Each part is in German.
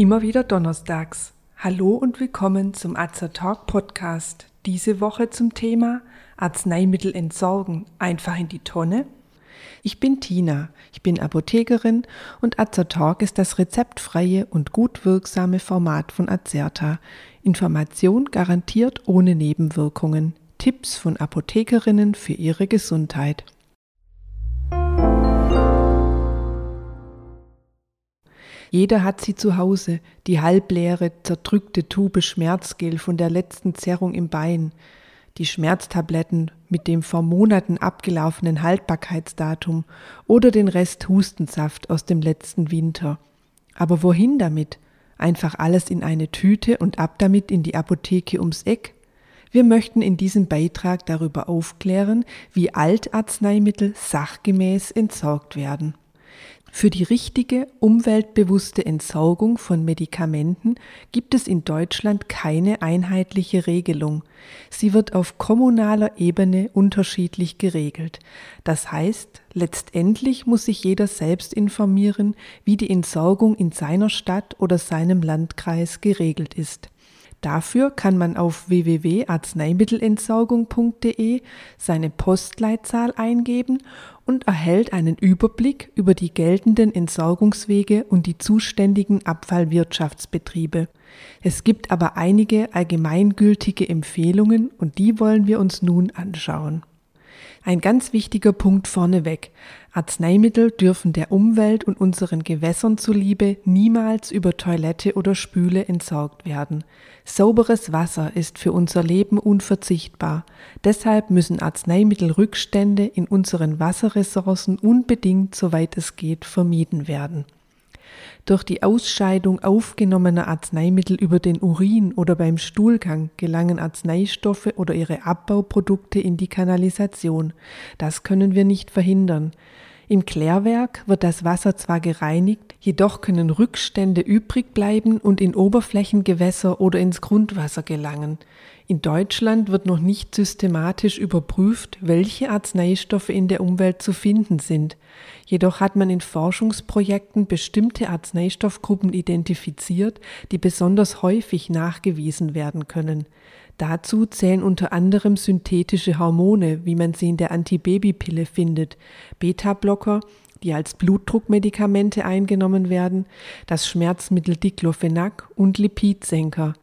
Immer wieder donnerstags. Hallo und willkommen zum Azer Talk Podcast. Diese Woche zum Thema Arzneimittel entsorgen. Einfach in die Tonne? Ich bin Tina, ich bin Apothekerin und Azer Talk ist das rezeptfreie und gut wirksame Format von Azerta. Information garantiert ohne Nebenwirkungen. Tipps von Apothekerinnen für ihre Gesundheit. Jeder hat sie zu Hause, die halbleere, zerdrückte Tube Schmerzgel von der letzten Zerrung im Bein, die Schmerztabletten mit dem vor Monaten abgelaufenen Haltbarkeitsdatum oder den Rest Hustensaft aus dem letzten Winter. Aber wohin damit? Einfach alles in eine Tüte und ab damit in die Apotheke ums Eck? Wir möchten in diesem Beitrag darüber aufklären, wie Altarzneimittel sachgemäß entsorgt werden. Für die richtige, umweltbewusste Entsorgung von Medikamenten gibt es in Deutschland keine einheitliche Regelung. Sie wird auf kommunaler Ebene unterschiedlich geregelt. Das heißt, letztendlich muss sich jeder selbst informieren, wie die Entsorgung in seiner Stadt oder seinem Landkreis geregelt ist. Dafür kann man auf www.arzneimittelentsorgung.de seine Postleitzahl eingeben und erhält einen Überblick über die geltenden Entsorgungswege und die zuständigen Abfallwirtschaftsbetriebe. Es gibt aber einige allgemeingültige Empfehlungen und die wollen wir uns nun anschauen. Ein ganz wichtiger Punkt vorneweg. Arzneimittel dürfen der Umwelt und unseren Gewässern zuliebe niemals über Toilette oder Spüle entsorgt werden. Sauberes Wasser ist für unser Leben unverzichtbar. Deshalb müssen Arzneimittelrückstände in unseren Wasserressourcen unbedingt, soweit es geht, vermieden werden. Durch die Ausscheidung aufgenommener Arzneimittel über den Urin oder beim Stuhlgang gelangen Arzneistoffe oder ihre Abbauprodukte in die Kanalisation. Das können wir nicht verhindern. Im Klärwerk wird das Wasser zwar gereinigt, jedoch können Rückstände übrig bleiben und in Oberflächengewässer oder ins Grundwasser gelangen. In Deutschland wird noch nicht systematisch überprüft, welche Arzneistoffe in der Umwelt zu finden sind. Jedoch hat man in Forschungsprojekten bestimmte Arzneistoffgruppen identifiziert, die besonders häufig nachgewiesen werden können. Dazu zählen unter anderem synthetische Hormone, wie man sie in der Antibabypille findet, Beta-Blocker, die als Blutdruckmedikamente eingenommen werden, das Schmerzmittel Diclofenac und Lipidsenker.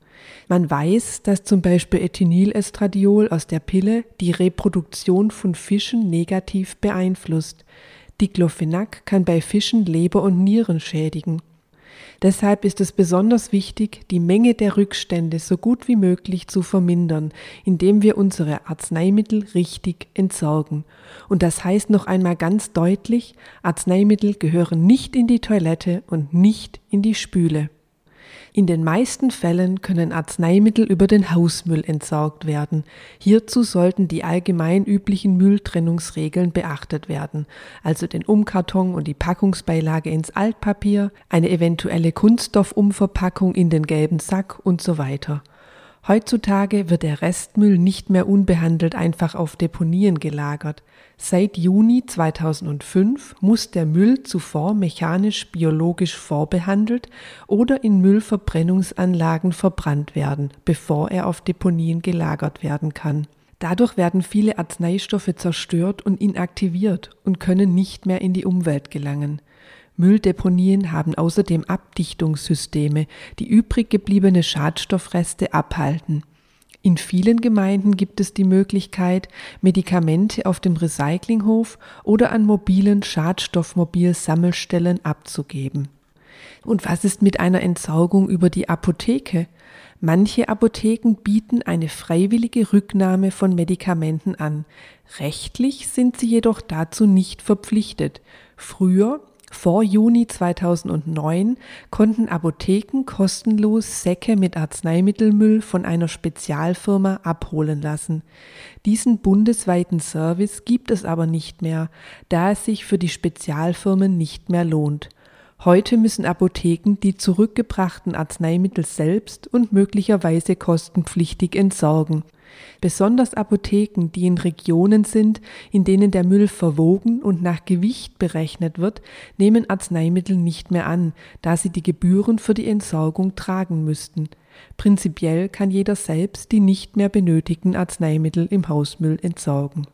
Man weiß, dass zum Beispiel Ethinylestradiol aus der Pille die Reproduktion von Fischen negativ beeinflusst. Diclofenac kann bei Fischen Leber und Nieren schädigen. Deshalb ist es besonders wichtig, die Menge der Rückstände so gut wie möglich zu vermindern, indem wir unsere Arzneimittel richtig entsorgen. Und das heißt noch einmal ganz deutlich, Arzneimittel gehören nicht in die Toilette und nicht in die Spüle. In den meisten Fällen können Arzneimittel über den Hausmüll entsorgt werden. Hierzu sollten die allgemein üblichen Mülltrennungsregeln beachtet werden, also den Umkarton und die Packungsbeilage ins Altpapier, eine eventuelle Kunststoffumverpackung in den gelben Sack und so weiter. Heutzutage wird der Restmüll nicht mehr unbehandelt einfach auf Deponien gelagert. Seit Juni 2005 muss der Müll zuvor mechanisch-biologisch vorbehandelt oder in Müllverbrennungsanlagen verbrannt werden, bevor er auf Deponien gelagert werden kann. Dadurch werden viele Arzneistoffe zerstört und inaktiviert und können nicht mehr in die Umwelt gelangen. Mülldeponien haben außerdem Abdichtungssysteme, die übrig gebliebene Schadstoffreste abhalten. In vielen Gemeinden gibt es die Möglichkeit, Medikamente auf dem Recyclinghof oder an mobilen Schadstoffmobil-Sammelstellen abzugeben. Und was ist mit einer Entsorgung über die Apotheke? Manche Apotheken bieten eine freiwillige Rücknahme von Medikamenten an. Rechtlich sind sie jedoch dazu nicht verpflichtet. Früher vor Juni 2009 konnten Apotheken kostenlos Säcke mit Arzneimittelmüll von einer Spezialfirma abholen lassen. Diesen bundesweiten Service gibt es aber nicht mehr, da es sich für die Spezialfirmen nicht mehr lohnt. Heute müssen Apotheken die zurückgebrachten Arzneimittel selbst und möglicherweise kostenpflichtig entsorgen. Besonders Apotheken, die in Regionen sind, in denen der Müll verwogen und nach Gewicht berechnet wird, nehmen Arzneimittel nicht mehr an, da sie die Gebühren für die Entsorgung tragen müssten. Prinzipiell kann jeder selbst die nicht mehr benötigten Arzneimittel im Hausmüll entsorgen.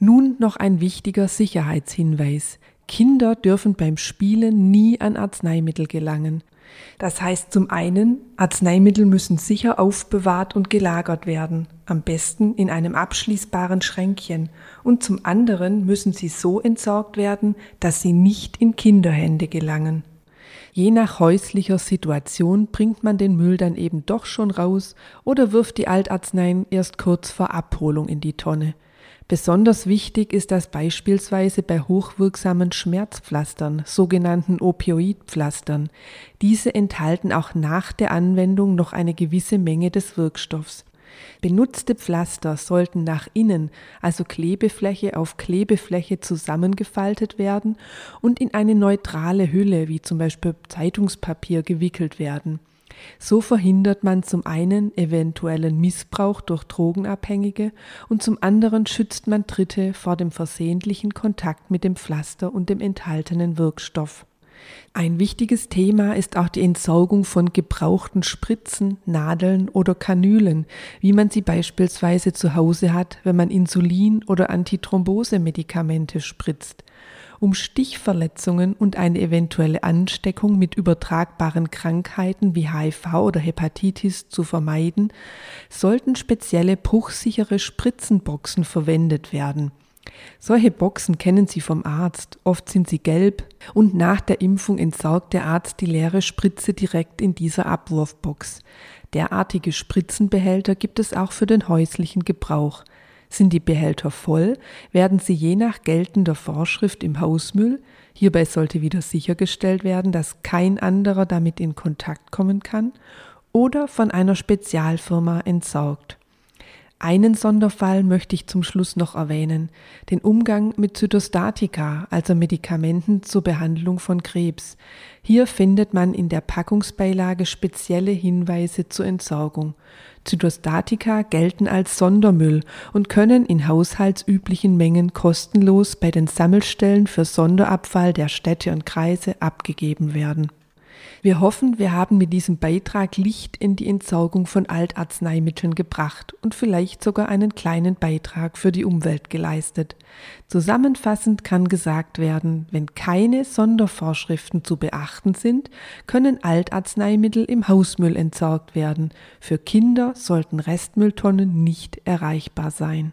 Nun noch ein wichtiger Sicherheitshinweis. Kinder dürfen beim Spielen nie an Arzneimittel gelangen. Das heißt zum einen, Arzneimittel müssen sicher aufbewahrt und gelagert werden, am besten in einem abschließbaren Schränkchen, und zum anderen müssen sie so entsorgt werden, dass sie nicht in Kinderhände gelangen. Je nach häuslicher Situation bringt man den Müll dann eben doch schon raus oder wirft die Altarzneien erst kurz vor Abholung in die Tonne. Besonders wichtig ist das beispielsweise bei hochwirksamen Schmerzpflastern, sogenannten Opioidpflastern. Diese enthalten auch nach der Anwendung noch eine gewisse Menge des Wirkstoffs. Benutzte Pflaster sollten nach innen, also Klebefläche auf Klebefläche zusammengefaltet werden und in eine neutrale Hülle, wie zum Beispiel Zeitungspapier, gewickelt werden. So verhindert man zum einen eventuellen Missbrauch durch Drogenabhängige und zum anderen schützt man Dritte vor dem versehentlichen Kontakt mit dem Pflaster und dem enthaltenen Wirkstoff. Ein wichtiges Thema ist auch die Entsorgung von gebrauchten Spritzen, Nadeln oder Kanülen, wie man sie beispielsweise zu Hause hat, wenn man Insulin oder Antithrombosemedikamente spritzt um Stichverletzungen und eine eventuelle Ansteckung mit übertragbaren Krankheiten wie HIV oder Hepatitis zu vermeiden, sollten spezielle bruchsichere Spritzenboxen verwendet werden. Solche Boxen kennen Sie vom Arzt, oft sind sie gelb und nach der Impfung entsorgt der Arzt die leere Spritze direkt in dieser Abwurfbox. Derartige Spritzenbehälter gibt es auch für den häuslichen Gebrauch. Sind die Behälter voll, werden sie je nach geltender Vorschrift im Hausmüll, hierbei sollte wieder sichergestellt werden, dass kein anderer damit in Kontakt kommen kann, oder von einer Spezialfirma entsorgt. Einen Sonderfall möchte ich zum Schluss noch erwähnen, den Umgang mit Zytostatika, also Medikamenten zur Behandlung von Krebs. Hier findet man in der Packungsbeilage spezielle Hinweise zur Entsorgung. Zytostatika gelten als Sondermüll und können in haushaltsüblichen Mengen kostenlos bei den Sammelstellen für Sonderabfall der Städte und Kreise abgegeben werden. Wir hoffen, wir haben mit diesem Beitrag Licht in die Entsorgung von Altarzneimitteln gebracht und vielleicht sogar einen kleinen Beitrag für die Umwelt geleistet. Zusammenfassend kann gesagt werden, wenn keine Sondervorschriften zu beachten sind, können Altarzneimittel im Hausmüll entsorgt werden. Für Kinder sollten Restmülltonnen nicht erreichbar sein.